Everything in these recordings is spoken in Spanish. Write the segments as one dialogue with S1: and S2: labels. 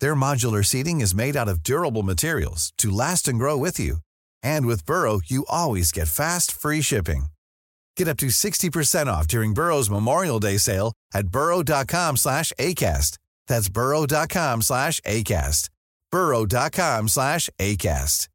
S1: Their modular seating is made out of durable materials to last and grow with you. And with Burrow, you always get fast, free shipping. Get up to 60% off during Burrow's Memorial Day sale at burrow.com slash ACAST. That's burrow.com slash ACAST. burrow.com slash ACAST.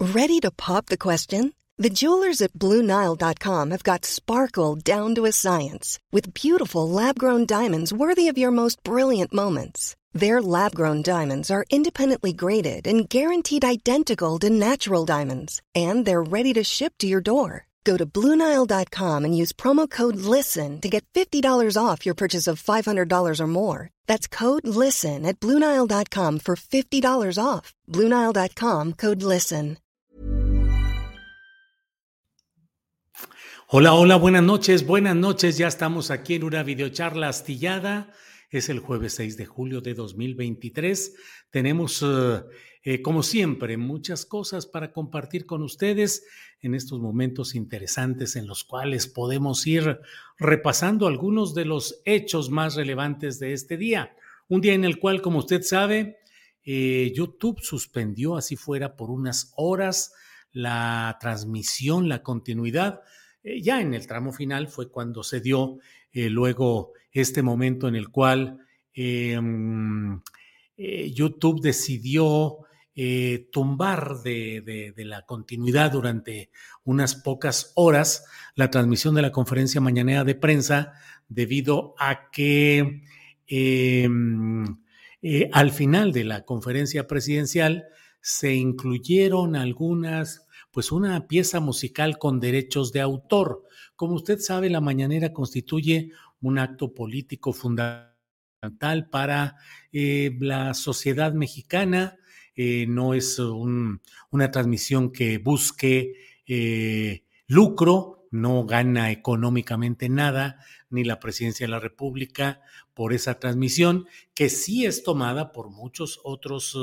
S2: Ready to pop the question? The jewelers at BlueNile.com have got sparkle down to a science with beautiful lab-grown diamonds worthy of your most brilliant moments. Their lab grown diamonds are independently graded and guaranteed identical to natural diamonds, and they're ready to ship to your door. Go to Bluenile.com and use promo code LISTEN to get $50 off your purchase of $500 or more. That's code LISTEN at Bluenile.com for $50 off. Bluenile.com code LISTEN.
S3: Hola, hola, buenas noches, buenas noches. Ya estamos aquí en una videocharla astillada. Es el jueves 6 de julio de 2023. Tenemos, eh, eh, como siempre, muchas cosas para compartir con ustedes en estos momentos interesantes en los cuales podemos ir repasando algunos de los hechos más relevantes de este día. Un día en el cual, como usted sabe, eh, YouTube suspendió, así fuera, por unas horas la transmisión, la continuidad. ya en el tramo final fue cuando se dio luego este momento en el cual em, eh, YouTube decidió eh, tumbar de, la continuidad durante unas pocas horas la transmisión de la conferencia mañanera de prensa debido a que em, eh, al final de la conferencia presidencial se incluyeron algunas, pues una pieza musical con derechos de autor. Como usted sabe, la mañanera constituye un acto político fundamental para eh, la sociedad mexicana. Eh, no es una transmisión que busque eh, lucro, no gana económicamente nada, ni la presidencia de la República por esa transmisión, que sí es tomada por muchos otros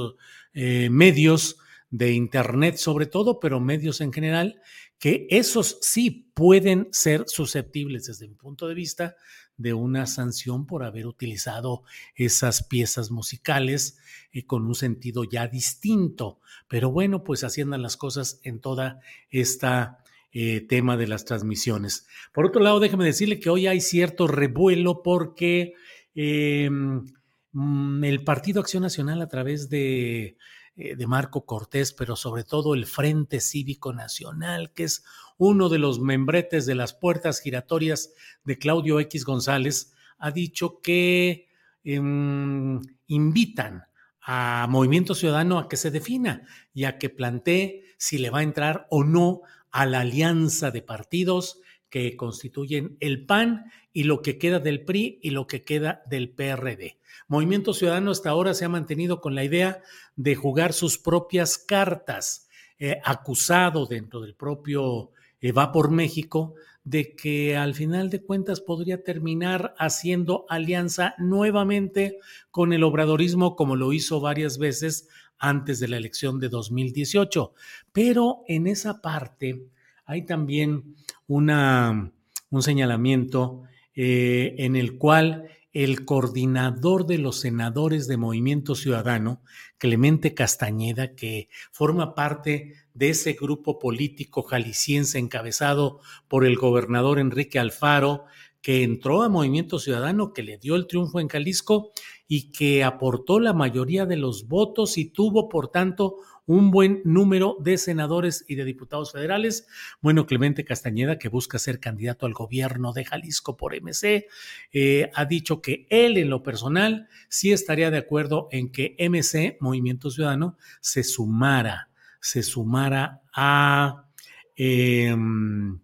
S3: medios de Internet sobre todo, pero medios en general, que esos sí pueden ser susceptibles desde mi punto de vista de una sanción por haber utilizado esas piezas musicales eh, con un sentido ya distinto. Pero bueno, pues haciendo las cosas en toda esta eh, tema de las transmisiones. Por otro lado, déjeme decirle que hoy hay cierto revuelo porque em, mm, el Partido Acción Nacional a través de de Marco Cortés, pero sobre todo el Frente Cívico Nacional, que es uno de los membretes de las puertas giratorias de Claudio X González, ha dicho que em, invitan a Movimiento Ciudadano a que se defina y a que plantee si le va a entrar o no a la alianza de partidos que constituyen el PAN y lo que queda del PRI y lo que queda del PRD. Movimiento Ciudadano hasta ahora se ha mantenido con la idea de jugar sus propias cartas, eh, acusado dentro del propio eh, Va por México de que al final de cuentas podría terminar haciendo alianza nuevamente con el obradorismo como lo hizo varias veces antes de la elección de 2018. Pero en esa parte hay también una, un señalamiento eh, en el cual el coordinador de los senadores de Movimiento Ciudadano, Clemente Castañeda, que forma parte de ese grupo político jalisciense encabezado por el gobernador Enrique Alfaro, que entró a Movimiento Ciudadano, que le dio el triunfo en Jalisco y que aportó la mayoría de los votos y tuvo, por tanto, un buen número de senadores y de diputados federales. Bueno, Clemente Castañeda, que busca ser candidato al gobierno de Jalisco por MC, eh, ha dicho que él en lo personal sí estaría de acuerdo en que MC, Movimiento Ciudadano, se sumara, se sumara a, em,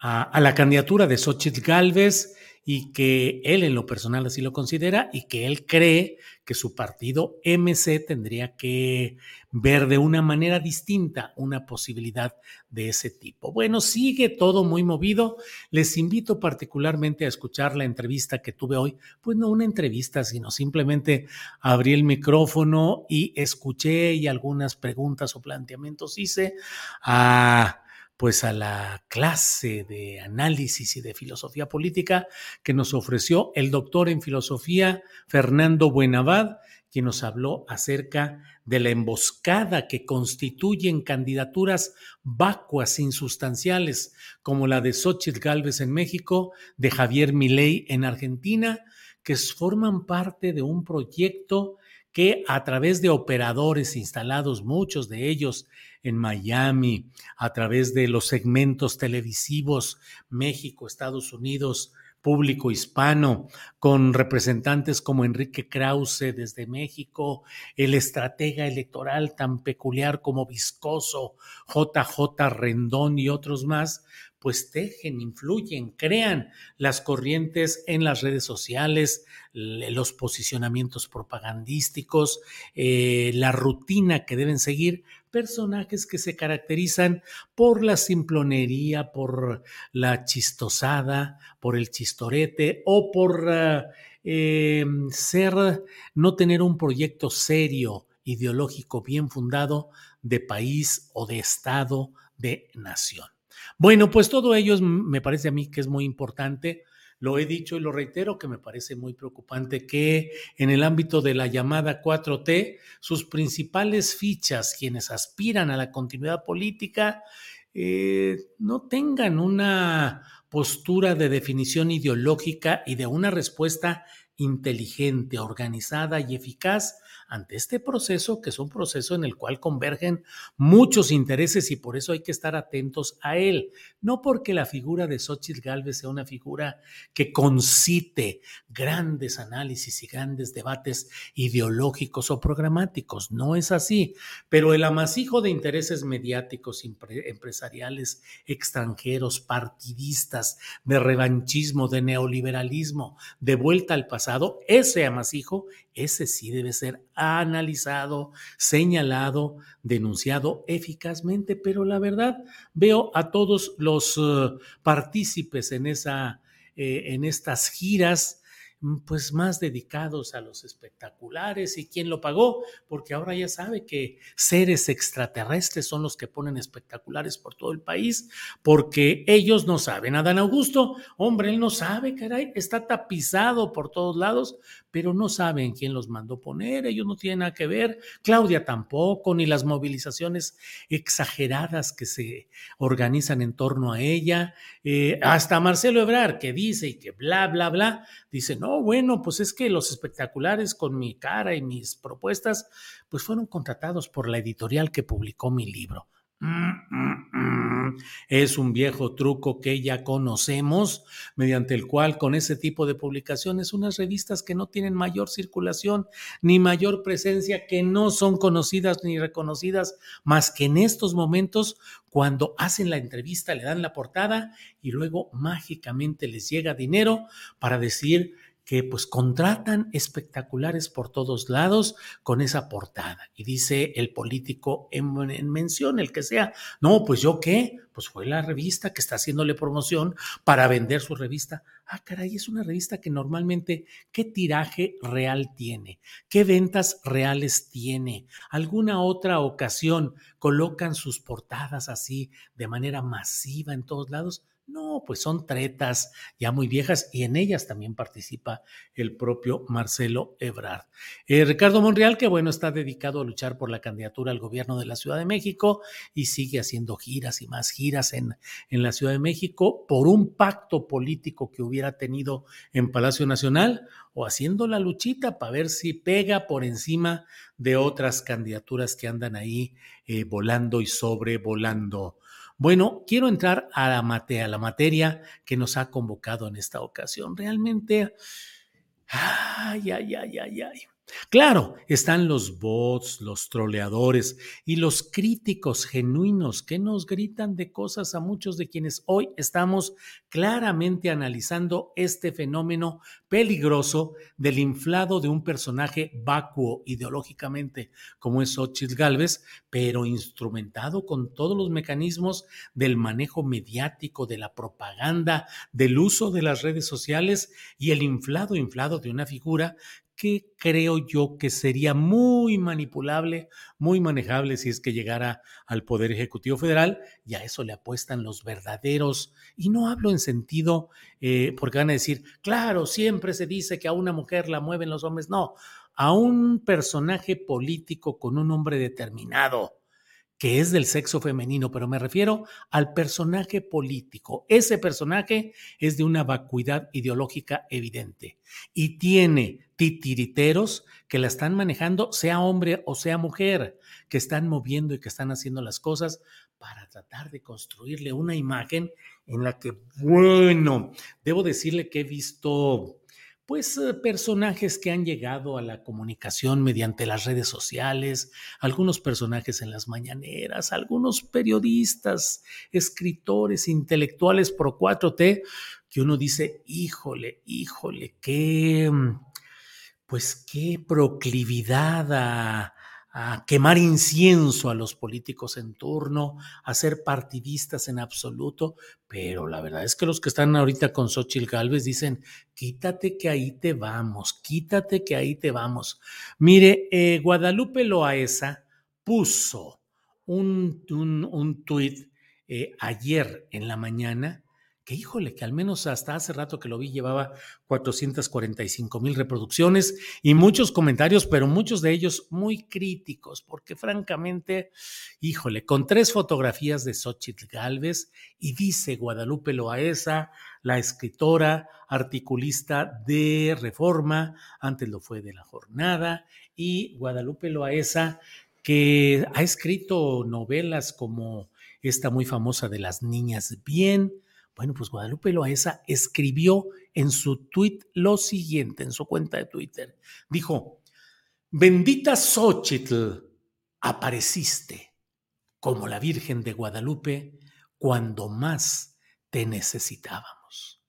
S3: a, la candidatura de Xochitl Galvez y que él en lo personal así lo considera y que él cree que su partido MC tendría que ver de una manera distinta una posibilidad de ese tipo. Bueno, sigue todo muy movido. Les invito particularmente a escuchar la entrevista que tuve hoy. Pues no una entrevista, sino simplemente abrí el micrófono y escuché y algunas preguntas o planteamientos hice a pues a la clase de análisis y de filosofía política que nos ofreció el doctor en filosofía Fernando Buenavad, quien nos habló acerca de la emboscada que constituyen candidaturas vacuas insustanciales, como la de Xochitl Gálvez en México, de Javier Milei en Argentina, que forman parte de un proyecto que a través de operadores instalados, muchos de ellos en Miami, a través de los segmentos televisivos México, Estados Unidos, público hispano, con representantes como Enrique Krause desde México, el estratega electoral tan peculiar como Viscoso, JJ Rendón y otros más, pues tejen, influyen, crean las corrientes en las redes sociales, los posicionamientos propagandísticos, eh, la rutina que deben seguir personajes que se caracterizan por la simplonería, por la chistosada, por el chistorete o por eh, ser, no tener un proyecto serio, ideológico bien fundado de país o de Estado, de nación. Bueno, pues todo ello me parece a mí que es muy importante. Lo he dicho y lo reitero que me parece muy preocupante que en el ámbito de la llamada 4T, sus principales fichas, quienes aspiran a la continuidad política, eh, no tengan una postura de definición ideológica y de una respuesta inteligente, organizada y eficaz ante este proceso, que es un proceso en el cual convergen muchos intereses y por eso hay que estar atentos a él. No porque la figura de Xochitl Galvez sea una figura que concite grandes análisis y grandes debates ideológicos o programáticos, no es así, pero el amasijo de intereses mediáticos, empresariales, extranjeros, partidistas, de revanchismo, de neoliberalismo, de vuelta al pasado, ese amasijo, ese sí debe ser analizado, señalado, denunciado eficazmente, pero la verdad veo a todos los uh, partícipes en, esa, eh, en estas giras Mm, pues más dedicados a los espectaculares. Y quién lo pagó, porque ahora ya sabe que seres extraterrestres son los que ponen espectaculares por todo el país, porque ellos no saben. Adán Augusto, hombre, él no sabe, caray, está tapizado por todos lados, pero no saben quién los mandó poner, ellos no tienen nada que ver, Claudia tampoco, ni las movilizaciones exageradas que se organizan en torno a ella, eh, hasta Marcelo Ebrar, que dice y que bla, bla, bla, dice, no, bueno, pues es que los espectaculares con mi cara y mis propuestas, pues fueron contratados por la editorial que publicó mi libro. Mm, mm, mm. Es un viejo truco que ya conocemos, mediante el cual con ese tipo de publicaciones, unas revistas que no tienen mayor circulación ni mayor presencia, que no son conocidas ni reconocidas, más que en estos momentos, cuando hacen la entrevista, le dan la portada y luego mágicamente les llega dinero para decir que pues contratan espectaculares por todos lados con esa portada. Y dice el político en, mención, el que sea, no, pues yo qué, pues fue la revista que está haciéndole promoción para vender su revista. Ah, caray, es una revista que normalmente, ¿qué tiraje real tiene? ¿Qué ventas reales tiene? ¿Alguna otra ocasión colocan sus portadas así de manera masiva en todos lados? No, pues son tretas ya muy viejas y en ellas también participa el propio Marcelo Ebrard. Eh, Ricardo Monreal, que bueno, está dedicado a luchar por la candidatura al gobierno de la Ciudad de México y sigue haciendo giras y más giras en, en la Ciudad de México por un pacto político que hubiera tenido en Palacio Nacional o haciendo la luchita para ver si pega por encima de otras candidaturas que andan ahí eh, volando y sobrevolando. Bueno, quiero entrar a la, a la materia que nos ha convocado en esta ocasión. Realmente, ay, ay, ay, ay, ay. Claro, están los bots, los troleadores y los críticos genuinos que nos gritan de cosas a muchos de quienes hoy estamos claramente analizando este fenómeno peligroso del inflado de un personaje vacuo ideológicamente como es Xochitl Galvez, pero instrumentado con todos los mecanismos del manejo mediático, de la propaganda, del uso de las redes sociales y el inflado inflado de una figura que creo yo que sería muy manipulable, muy manejable si es que llegara al Poder Ejecutivo Federal, y a eso le apuestan los verdaderos, y no hablo en sentido, eh, porque van a decir, claro, siempre se dice que a una mujer la mueven los hombres, no, a un personaje político con un hombre determinado, que es del sexo femenino, pero me refiero al personaje político. Ese personaje es de una vacuidad ideológica evidente y tiene titiriteros que la están manejando, sea hombre o sea mujer, que están moviendo y que están haciendo las cosas para tratar de construirle una imagen en la que, bueno, debo decirle que he visto pues eh, personajes que han llegado a la comunicación mediante las redes sociales, algunos personajes en las mañaneras, algunos periodistas, escritores, intelectuales pro 4T, que uno dice, híjole, híjole, qué, mm, pues qué proclividad a, a quemar incienso a los políticos en turno, a ser partidistas en absoluto, pero la verdad es que los que están ahorita con Xochitl Galvez dicen, quítate que ahí te vamos, quítate que ahí te vamos. Mire, eh, Guadalupe Loaesa puso un, un, un tuit eh, ayer en la mañana que híjole, que al menos hasta hace rato que lo vi llevaba 445 mil reproducciones y muchos comentarios, pero muchos de ellos muy críticos, porque francamente, híjole, con tres fotografías de Xochitl Galvez y dice Guadalupe Loaesa, la escritora, articulista de Reforma, antes lo fue de La Jornada, y Guadalupe Loaesa, que ha escrito novelas como esta muy famosa de las niñas bien, bueno, pues Guadalupe Loaesa escribió en su tweet lo siguiente, en su cuenta de Twitter. Dijo, bendita Xochitl, apareciste como la Virgen de Guadalupe cuando más te necesitábamos.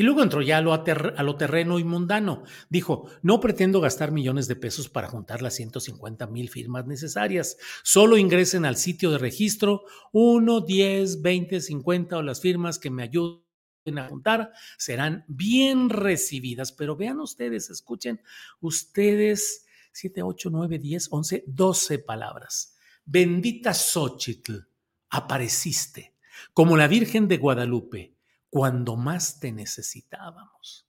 S3: Y luego entró ya a lo, terreno y mundano. Dijo, no pretendo gastar millones de pesos para juntar las 150 mil firmas necesarias. Solo ingresen al sitio de registro 1, 10, 20, 50 o las firmas que me ayuden a juntar serán bien recibidas. Pero vean ustedes, escuchen ustedes 7, 8, 9, 10, 11, 12 palabras. Bendita Xochitl, apareciste como la Virgen de Guadalupe cuando más te necesitábamos.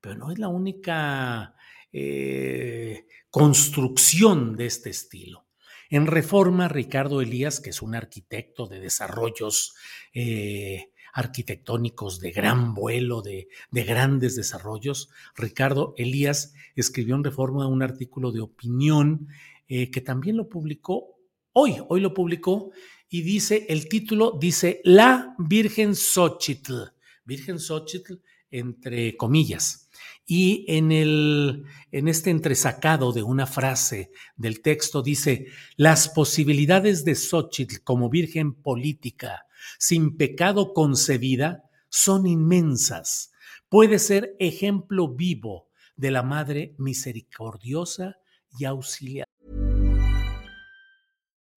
S3: Pero no es la única eh, construcción de este estilo. En Reforma, Ricardo Elías, que es un arquitecto de desarrollos eh, arquitectónicos de gran vuelo, de, de, grandes desarrollos, Ricardo Elías escribió en Reforma un artículo de opinión eh, que también lo publicó hoy, hoy lo publicó y dice, el título dice La Virgen Xochitl Virgen Xochitl, entre comillas. Y en, el, en este entresacado de una frase del texto dice, las posibilidades de Xochitl como virgen política, sin pecado concebida, son inmensas. Puede ser ejemplo vivo de la Madre misericordiosa y auxiliar.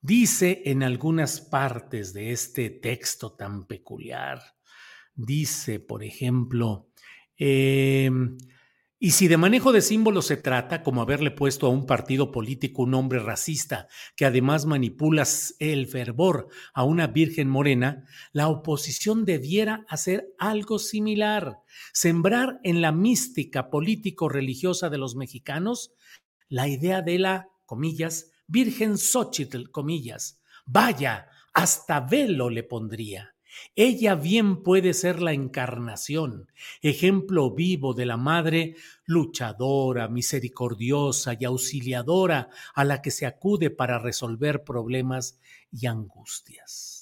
S3: Dice en algunas partes de este texto tan peculiar, dice, por ejemplo, eh, y si de manejo de símbolos se trata, como haberle puesto a un partido político un nombre racista que además manipula el fervor a una virgen morena, la oposición debiera hacer algo similar, sembrar en la mística político-religiosa de los mexicanos la idea de la, comillas, Virgen Xochitl, comillas. Vaya, hasta velo le pondría. Ella bien puede ser la encarnación, ejemplo vivo de la madre luchadora, misericordiosa y auxiliadora a la que se acude para resolver problemas y angustias.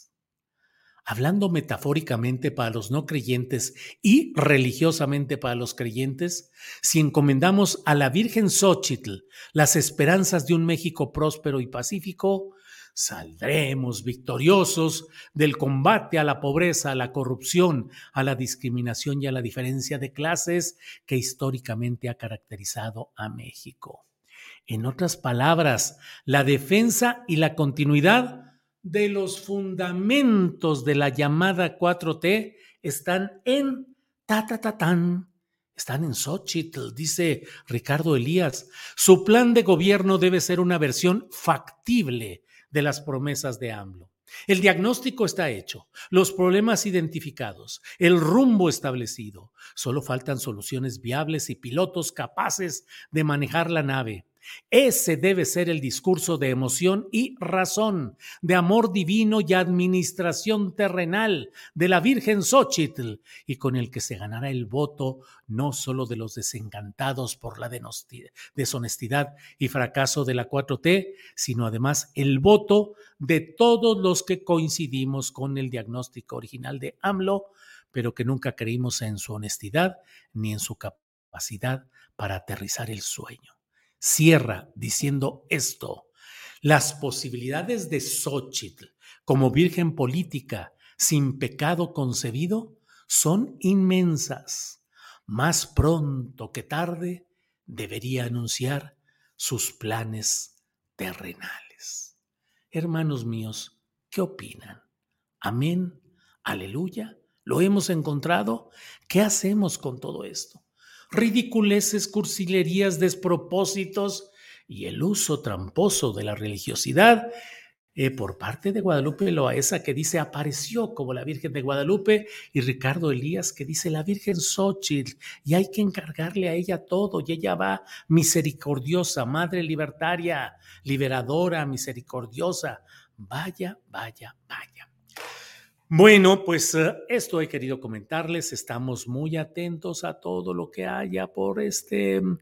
S3: Hablando metafóricamente para los no creyentes y religiosamente para los creyentes, si encomendamos a la Virgen Xochitl las esperanzas de un México próspero y pacífico, Saldremos victoriosos del combate a la pobreza, a la corrupción, a la discriminación y a la diferencia de clases que históricamente ha caracterizado a México. En otras palabras, la defensa y la continuidad de los fundamentos de la llamada 4T están en ta ta ta tan están en Xochitl, dice Ricardo Elías. Su plan de gobierno debe ser una versión factible de las promesas de AMLO. El diagnóstico está hecho, los problemas identificados, el rumbo establecido. Solo faltan soluciones viables y pilotos capaces de manejar la nave. Ese debe ser el discurso de emoción y razón, de amor divino y administración terrenal de la Virgen Xochitl, y con el que se ganará el voto no solo de los desencantados por la deshonestidad y fracaso de la 4T, sino además el voto de todos los que coincidimos con el diagnóstico original de AMLO, pero que nunca creímos en su honestidad ni en su capacidad para aterrizar el sueño cierra diciendo esto. Las posibilidades de Xochitl como virgen política sin pecado concebido son inmensas. Más pronto que tarde debería anunciar sus planes terrenales. Hermanos míos, ¿qué opinan? Amén, aleluya, lo hemos encontrado. ¿Qué hacemos con todo esto? Ridiculeces, cursilerías, despropósitos y el uso tramposo de la religiosidad eh, por parte de Guadalupe Loaesa, que dice apareció como la Virgen de Guadalupe, y Ricardo Elías, que dice la Virgen Xochitl, y hay que encargarle a ella todo, y ella va misericordiosa, madre libertaria, liberadora, misericordiosa. Vaya, vaya, vaya. Bueno, pues eh, esto he querido comentarles. Estamos muy atentos a todo lo que haya por este. Mm,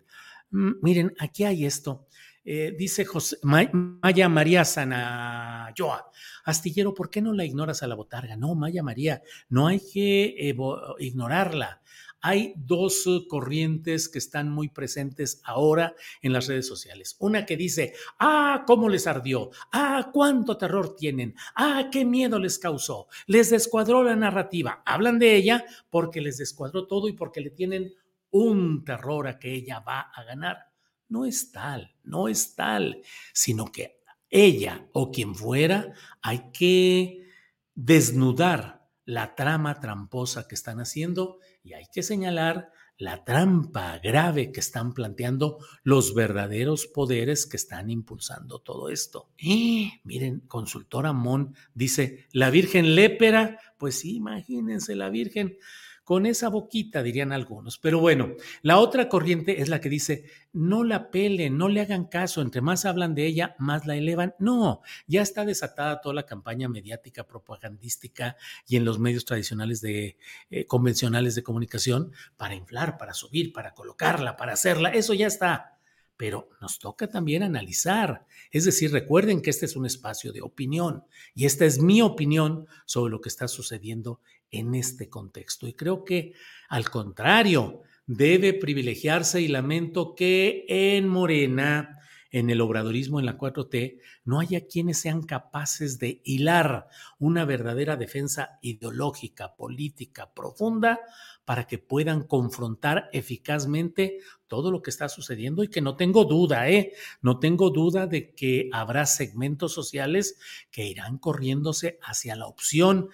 S3: mm, miren, aquí hay esto. Eh, dice José, Maya María Sanayoa, Astillero, ¿por qué no la ignoras a la botarga? No, Maya María, no hay que ignorarla hay dos eh, corrientes que están muy presentes ahora en las redes sociales. Una que dice, ah, cómo les ardió, ah, cuánto terror tienen, ah, qué miedo les causó, les descuadró la narrativa. Hablan de ella porque les descuadró todo y porque le tienen un terror a que ella va a ganar. No es tal, no es tal, sino que ella o quien fuera hay que desnudar la trama tramposa que están haciendo y hay que señalar la trampa grave que están planteando los verdaderos poderes que están impulsando todo esto. Y miren, consultora Mon dice, la Virgen lépera, pues imagínense la Virgen con esa boquita, dirían algunos. Pero bueno, la otra corriente es la que dice, no la pelen, no le hagan caso, entre más hablan de ella, más la elevan. No, ya está desatada toda la campaña mediática, propagandística y en los medios tradicionales de eh, convencionales de comunicación para inflar, para subir, para colocarla, para hacerla. Eso ya está pero nos toca también analizar. Es decir, recuerden que este es un espacio de opinión y esta es mi opinión sobre lo que está sucediendo en este contexto. Y creo que, al contrario, debe privilegiarse y lamento que en Morena, en el obradorismo en la 4T no haya quienes sean capaces de hilar una verdadera defensa ideológica, política, profunda, para que puedan confrontar eficazmente todo lo que está sucediendo y que no tengo duda, ¿eh? No tengo duda de que habrá segmentos sociales que irán corriéndose hacia la opción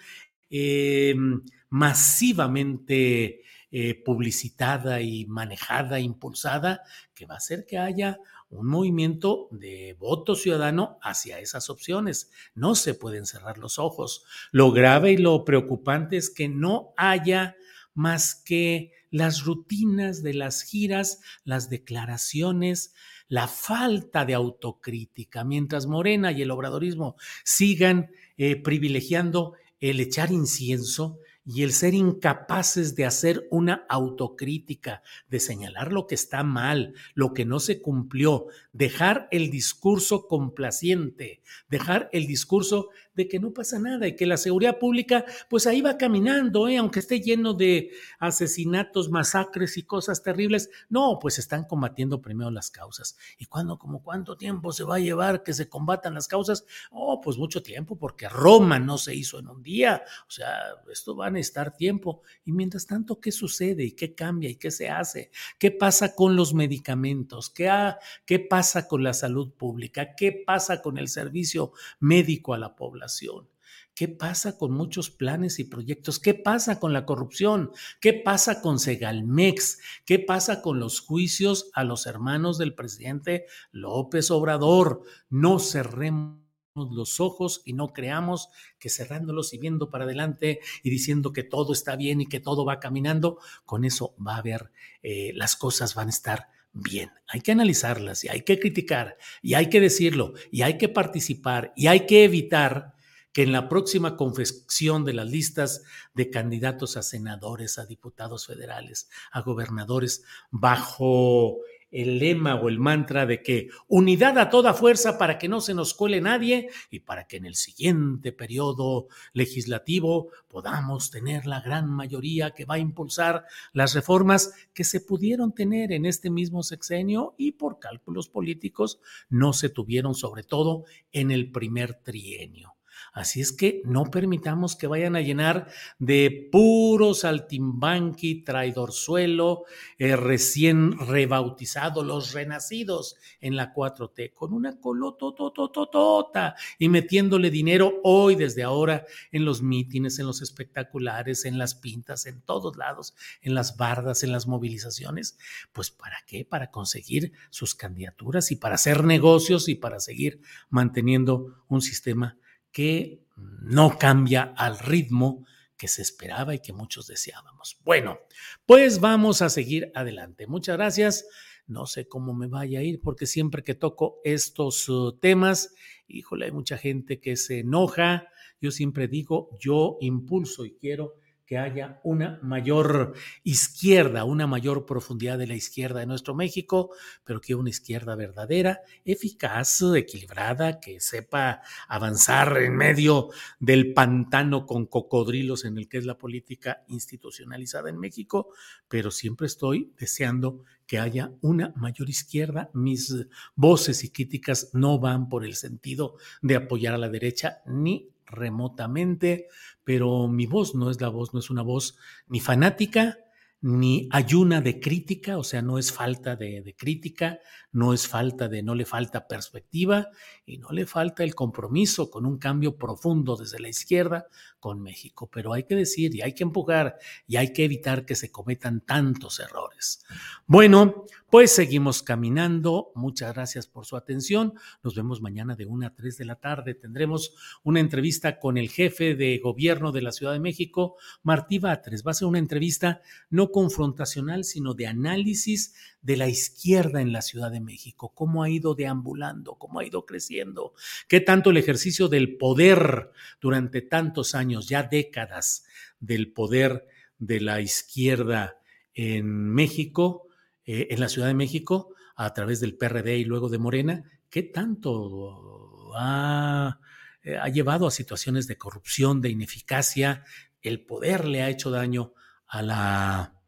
S3: eh, masivamente eh, publicitada y manejada, impulsada, que va a hacer que haya un movimiento de voto ciudadano hacia esas opciones. No se pueden cerrar los ojos. Lo grave y lo preocupante es que no haya más que las rutinas de las giras, las declaraciones, la falta de autocrítica, mientras Morena y el obradorismo sigan eh, privilegiando el echar incienso, y el ser incapaces de hacer una autocrítica, de señalar lo que está mal, lo que no se cumplió, dejar el discurso complaciente, dejar el discurso de que no pasa nada y que la seguridad pública pues ahí va caminando, ¿eh? aunque esté lleno de asesinatos, masacres y cosas terribles. No, pues están combatiendo primero las causas. ¿Y cuándo, como cuánto tiempo se va a llevar que se combatan las causas? Oh, pues mucho tiempo, porque Roma no se hizo en un día. O sea, esto va a tiempo. Y mientras tanto, ¿qué sucede y qué cambia y qué se hace? ¿Qué pasa con los medicamentos? ¿Qué, qué pasa con la salud pública? ¿Qué pasa con el servicio médico a la población? ¿Qué pasa con muchos planes y proyectos? ¿Qué pasa con la corrupción? ¿Qué pasa con Segalmex? ¿Qué pasa con los juicios a los hermanos del presidente López Obrador? No cerremos los ojos y no creamos que cerrándolos y viendo para adelante y diciendo que todo está bien y que todo va caminando, con eso va a haber, eh, las cosas van a estar bien. Hay que analizarlas y hay que criticar y hay que decirlo y hay que participar y hay que evitar que en la próxima confección de las listas de candidatos a senadores, a diputados federales, a gobernadores, bajo el lema o el mantra de que unidad a toda fuerza para que no se nos cuele nadie y para que en el siguiente periodo legislativo podamos tener la gran mayoría que va a impulsar las reformas que se pudieron tener en este mismo sexenio y por cálculos políticos no se tuvieron sobre todo en el primer trienio. Así es que no permitamos que vayan a llenar de puro saltimbanqui, traidorzuelo, eh, recién rebautizados, los renacidos en la 4T, con una colototototota y metiéndole dinero hoy, desde ahora, en los mítines, en los espectaculares, en las pintas, en todos lados, en las bardas, en las movilizaciones. Pues ¿para qué? Para conseguir sus candidaturas y para hacer negocios y para seguir manteniendo un sistema que no cambia al ritmo que se esperaba y que muchos deseábamos. Bueno, pues vamos a seguir adelante. Muchas gracias. No sé cómo me vaya a ir porque siempre que toco estos uh, temas, híjole, hay mucha gente que se enoja. Yo siempre digo, yo impulso y quiero que haya una mayor izquierda, una mayor profundidad de la izquierda de nuestro México, pero que una izquierda verdadera, eficaz, equilibrada, que sepa avanzar en medio del pantano con cocodrilos en el que es la política institucionalizada en México, pero siempre estoy deseando que haya una mayor izquierda. Mis voces y críticas no van por el sentido de apoyar a la derecha ni remotamente, pero mi voz no es la voz, no es una voz ni fanática, ni ayuna de crítica, o sea, no es falta de, crítica, no es falta de, no le falta perspectiva y no le falta el compromiso con un cambio profundo desde la izquierda con México. Pero hay que decir y hay que empujar y hay que evitar que se cometan tantos errores. Bueno, pues seguimos caminando. Muchas gracias por su atención. Nos vemos mañana de 1 a 3 de la tarde. Tendremos una entrevista con el jefe de gobierno de la Ciudad de México, Martí Batres. Va a ser una entrevista no confrontacional, sino de análisis de la izquierda en la Ciudad de México, cómo ha ido deambulando, cómo ha ido creciendo, qué tanto el ejercicio del poder durante tantos años, ya décadas del poder de la izquierda en México, eh, en la Ciudad de México, a través del PRD y luego de Morena, qué tanto ha, eh, ha llevado a situaciones de corrupción, de ineficacia, el poder le ha hecho daño a la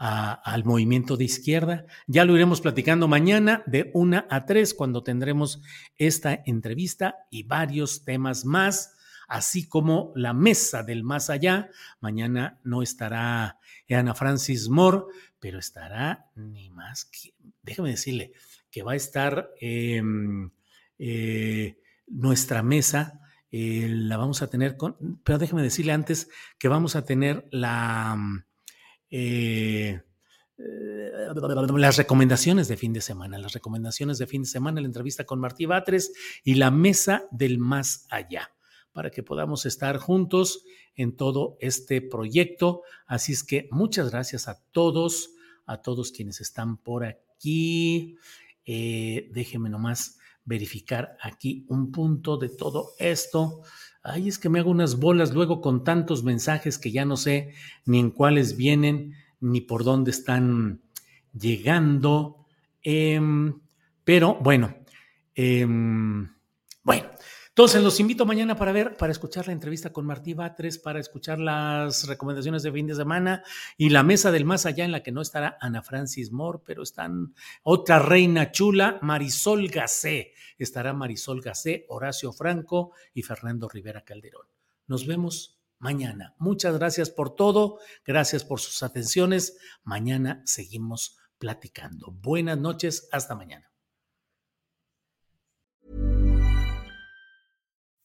S3: al movimiento de izquierda. Ya lo iremos platicando mañana de una a tres cuando tendremos esta entrevista y varios temas más, así como la mesa del más allá. Mañana no estará Ana Francis Moore, pero estará ni más que, déjeme decirle, que va a estar em, eh, nuestra mesa. Eh, la vamos a tener con, pero déjeme decirle antes que vamos a tener la, eh, las recomendaciones de fin de semana, las recomendaciones de fin de semana, la entrevista con Martí Batres y la mesa del más allá, para que podamos estar juntos en todo este proyecto. Así es que muchas gracias a todos, a todos quienes están por aquí. Eh, déjenme nomás verificar aquí un punto de todo esto. Ay, es que me hago unas bolas luego con tantos mensajes que ya no sé ni en cuáles vienen ni por dónde están llegando. Em, pero bueno, em, bueno, entonces los invito mañana para ver, para escuchar la entrevista con Martí Batres, para escuchar las recomendaciones de fin de semana y la mesa del más allá en la que no estará Ana Francis Moore, pero están otra reina chula, Marisol Gacé. Estará Marisol Gacé, Horacio Franco y Fernando Rivera Calderón. Nos vemos mañana. Muchas gracias por todo, gracias por sus atenciones. Mañana seguimos platicando. Buenas noches, hasta mañana.